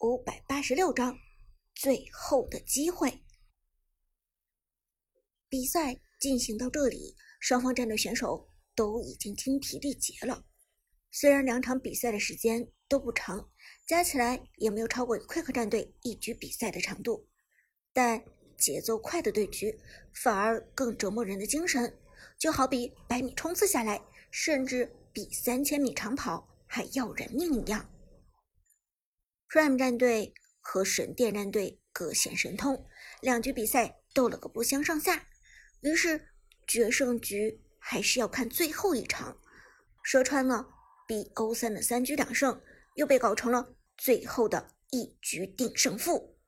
五百八十六章，最后的机会。比赛进行到这里，双方战队选手都已经精疲力竭了。虽然两场比赛的时间都不长，加起来也没有超过快克战队一局比赛的长度，但节奏快的对局反而更折磨人的精神。就好比百米冲刺下来，甚至比三千米长跑还要人命一样。Prime 战队和神殿战队各显神通，两局比赛斗了个不相上下。于是决胜局还是要看最后一场。说穿了，BO 三的三局两胜又被搞成了最后的一局定胜负。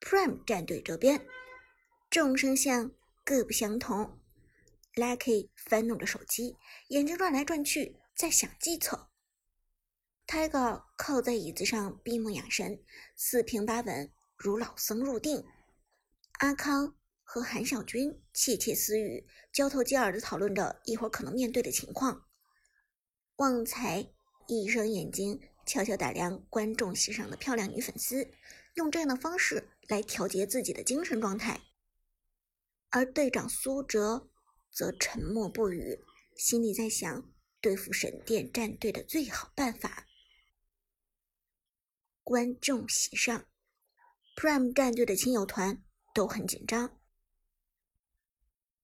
Prime 战队这边，众生相各不相同。Lucky 翻弄着手机，眼睛转来转去，在想计策。Tiger 靠在椅子上闭目养神，四平八稳，如老僧入定。阿康和韩小军窃窃私语，交头接耳的讨论着一会儿可能面对的情况。旺财一双眼睛悄悄打量观众席上的漂亮女粉丝，用这样的方式来调节自己的精神状态。而队长苏哲则沉默不语，心里在想对付神殿战队的最好办法。观众席上，Prime 战队的亲友团都很紧张。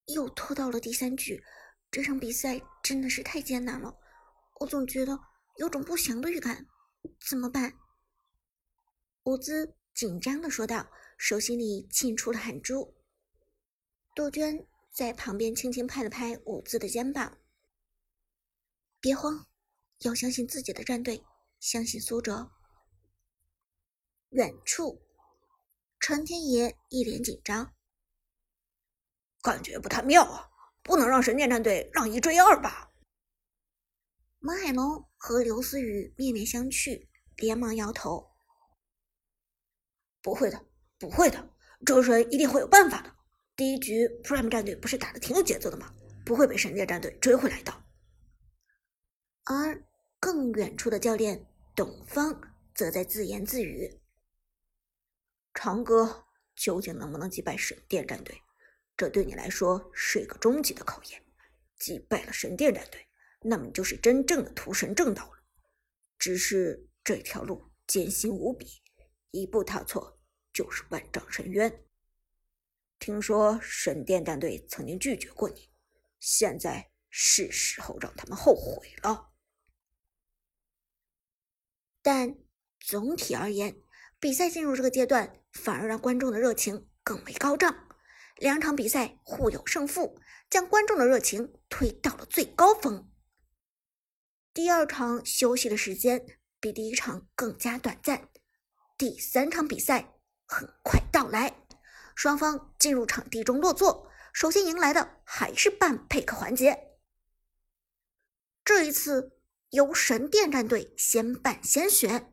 又拖到了第三局，这场比赛真的是太艰难了，我总觉得有种不祥的预感，怎么办？伍兹紧张的说道，手心里沁出了汗珠。杜鹃在旁边轻轻拍了拍伍兹的肩膀：“别慌，要相信自己的战队，相信苏哲。”远处，陈天野一脸紧张，感觉不太妙啊！不能让神殿战队让一追二吧？马海龙和刘思雨面面相觑，连忙摇头：“不会的，不会的，周深一定会有办法的。第一局 Prime 战队不是打的挺有节奏的吗？不会被神殿战队追回来的。”而更远处的教练董方则在自言自语。长歌究竟能不能击败神殿战队？这对你来说是一个终极的考验。击败了神殿战队，那么你就是真正的屠神正道了。只是这条路艰辛无比，一步踏错就是万丈深渊。听说神殿战队曾经拒绝过你，现在是时候让他们后悔了。但总体而言，比赛进入这个阶段。反而让观众的热情更为高涨，两场比赛互有胜负，将观众的热情推到了最高峰。第二场休息的时间比第一场更加短暂，第三场比赛很快到来，双方进入场地中落座，首先迎来的还是半配克环节。这一次由神殿战队先办先选，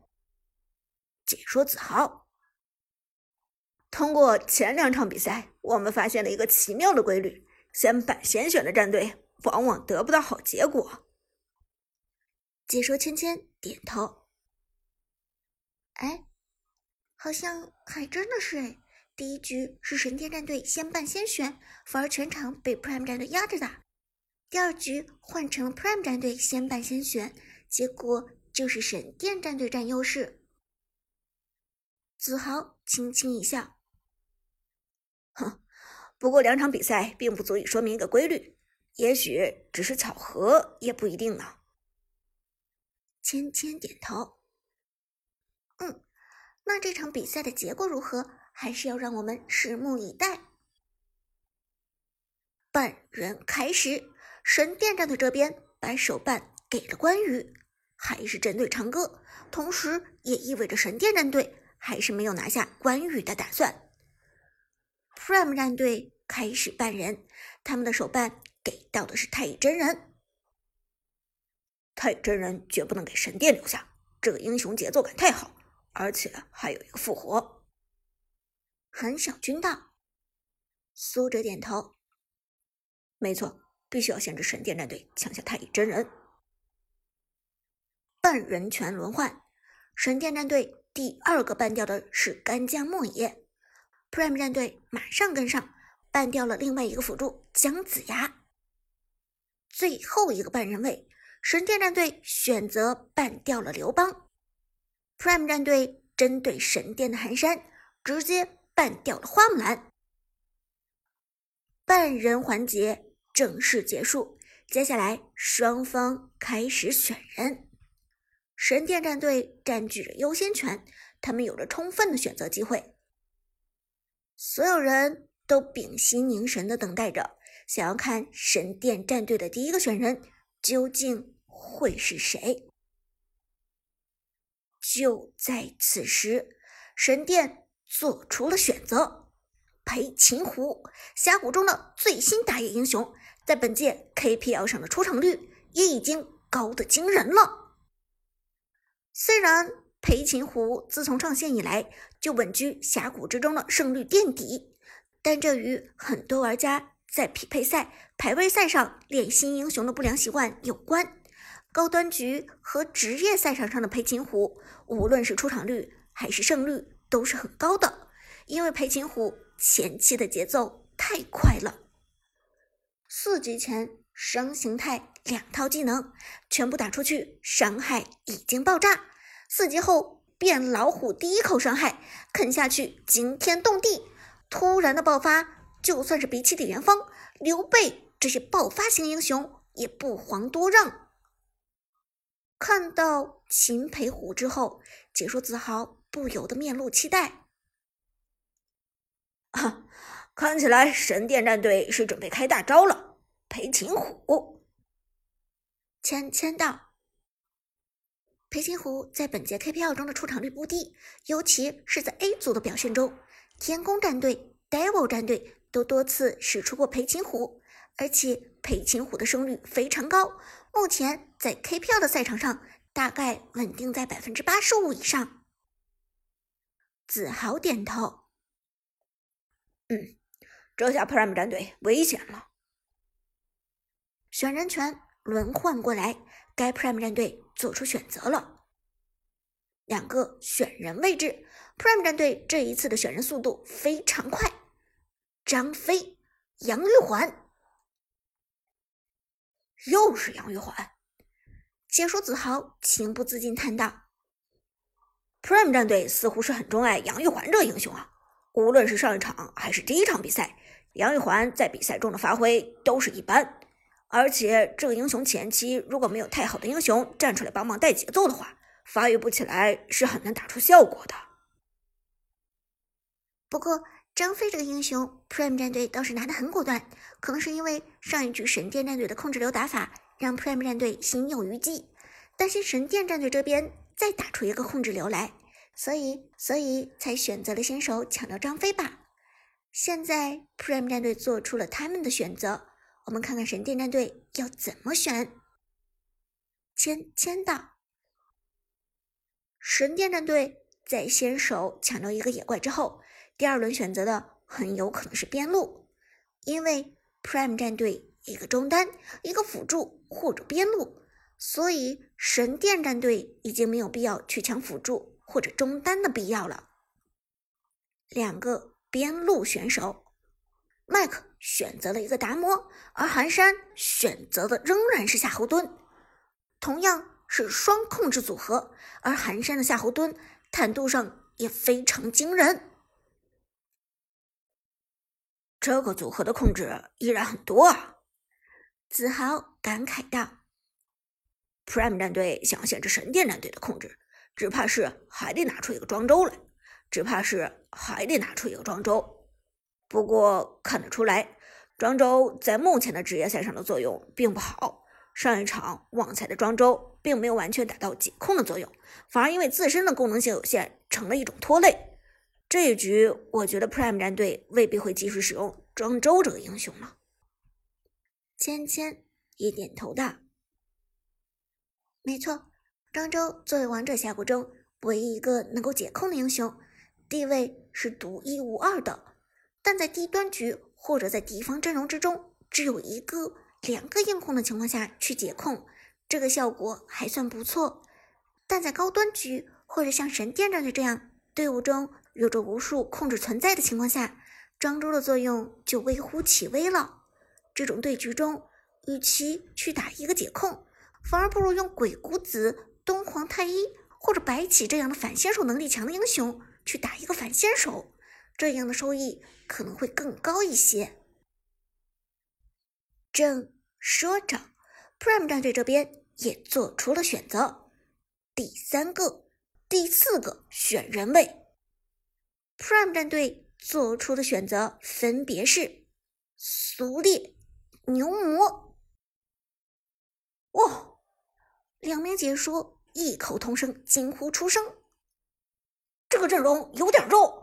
解说子豪。通过前两场比赛，我们发现了一个奇妙的规律：先板先选的战队往往得不到好结果。解说芊芊点头。哎，好像还真的是哎。第一局是神殿战队先办先选，反而全场被 Prime 战队压着打。第二局换成了 Prime 战队先办先选，结果就是神殿战队占优势。子豪轻轻一笑。哼，不过两场比赛并不足以说明一个规律，也许只是巧合，也不一定呢。芊芊点头，嗯，那这场比赛的结果如何，还是要让我们拭目以待。半人开始，神殿战队这边把手办给了关羽，还是针对长歌，同时也意味着神殿战队还是没有拿下关羽的打算。Prime 战队开始办人，他们的手办给到的是太乙真人。太乙真人绝不能给神殿留下，这个英雄节奏感太好，而且还有一个复活。韩小军道，苏哲点头，没错，必须要限制神殿战队抢下太乙真人。半人拳轮换，神殿战队第二个 ban 掉的是干将莫邪，Prime 战队马上跟上，ban 掉了另外一个辅助姜子牙。最后一个半人位，神殿战队选择 ban 掉了刘邦，Prime 战队针对神殿的寒山直接 ban 掉了花木兰。半人环节正式结束，接下来双方开始选人。神殿战队占据着优先权，他们有着充分的选择机会。所有人都屏息凝神的等待着，想要看神殿战队的第一个选人究竟会是谁。就在此时，神殿做出了选择。裴擒虎，峡谷中的最新打野英雄，在本届 KPL 上的出场率也已经高的惊人了。虽然裴擒虎自从上线以来就稳居峡谷之中的胜率垫底，但这与很多玩家在匹配赛、排位赛上练新英雄的不良习惯有关。高端局和职业赛场上的裴擒虎，无论是出场率还是胜率都是很高的，因为裴擒虎。前期的节奏太快了，四级前双形态两套技能全部打出去，伤害已经爆炸。四级后变老虎第一口伤害啃下去惊天动地，突然的爆发，就算是比起李元芳、刘备这些爆发型英雄也不遑多让。看到秦培虎之后，解说子豪不由得面露期待。啊，看起来神殿战队是准备开大招了。裴擒虎，签签到。裴擒虎在本届 KPL 中的出场率不低，尤其是在 A 组的表现中，天宫战队、Devil 战队都多次使出过裴擒虎，而且裴擒虎的胜率非常高，目前在 KPL 的赛场上大概稳定在百分之八十五以上。子豪点头。嗯，这下 Prime 战队危险了。选人权轮换过来，该 Prime 战队做出选择了。两个选人位置，Prime 战队这一次的选人速度非常快。张飞、杨玉环，又是杨玉环。解说子豪情不自禁叹道：“Prime 战队似乎是很钟爱杨玉环这个英雄啊。”无论是上一场还是第一场比赛，杨玉环在比赛中的发挥都是一般。而且这个英雄前期如果没有太好的英雄站出来帮忙带节奏的话，发育不起来是很难打出效果的。不过张飞这个英雄，Prime 战队倒是拿的很果断，可能是因为上一局神殿战队的控制流打法让 Prime 战队心有余悸，担心神殿战队这边再打出一个控制流来。所以，所以才选择了先手抢掉张飞吧。现在 Prime 战队做出了他们的选择，我们看看神殿战队要怎么选。签签到，神殿战队在先手抢到一个野怪之后，第二轮选择的很有可能是边路，因为 Prime 战队一个中单，一个辅助或者边路，所以神殿战队已经没有必要去抢辅助。或者中单的必要了。两个边路选手，麦克选择了一个达摩，而寒山选择的仍然是夏侯惇，同样是双控制组合，而寒山的夏侯惇坦度上也非常惊人。这个组合的控制依然很多啊！子豪感慨道：“Prime 战队想限制神殿战队的控制。”只怕是还得拿出一个庄周来，只怕是还得拿出一个庄周。不过看得出来，庄周在目前的职业赛上的作用并不好。上一场旺财的庄周并没有完全达到解控的作用，反而因为自身的功能性有限，成了一种拖累。这一局，我觉得 Prime 战队未必会继续使用庄周这个英雄了。芊芊也点头道：“没错。”庄周作为王者峡谷中唯一一个能够解控的英雄，地位是独一无二的。但在低端局或者在敌方阵容之中只有一个、两个硬控的情况下去解控，这个效果还算不错。但在高端局或者像神殿战队这样，队伍中有着无数控制存在的情况下，庄周的作用就微乎其微了。这种对局中，与其去打一个解控，反而不如用鬼谷子、东皇太一或者白起这样的反先手能力强的英雄去打一个反先手，这样的收益可能会更高一些。正说着，Prime 战队这边也做出了选择，第三个、第四个选人位。Prime 战队做出的选择分别是苏烈、牛魔。哇！两名解说异口同声惊呼出声：“这个阵容有点肉。”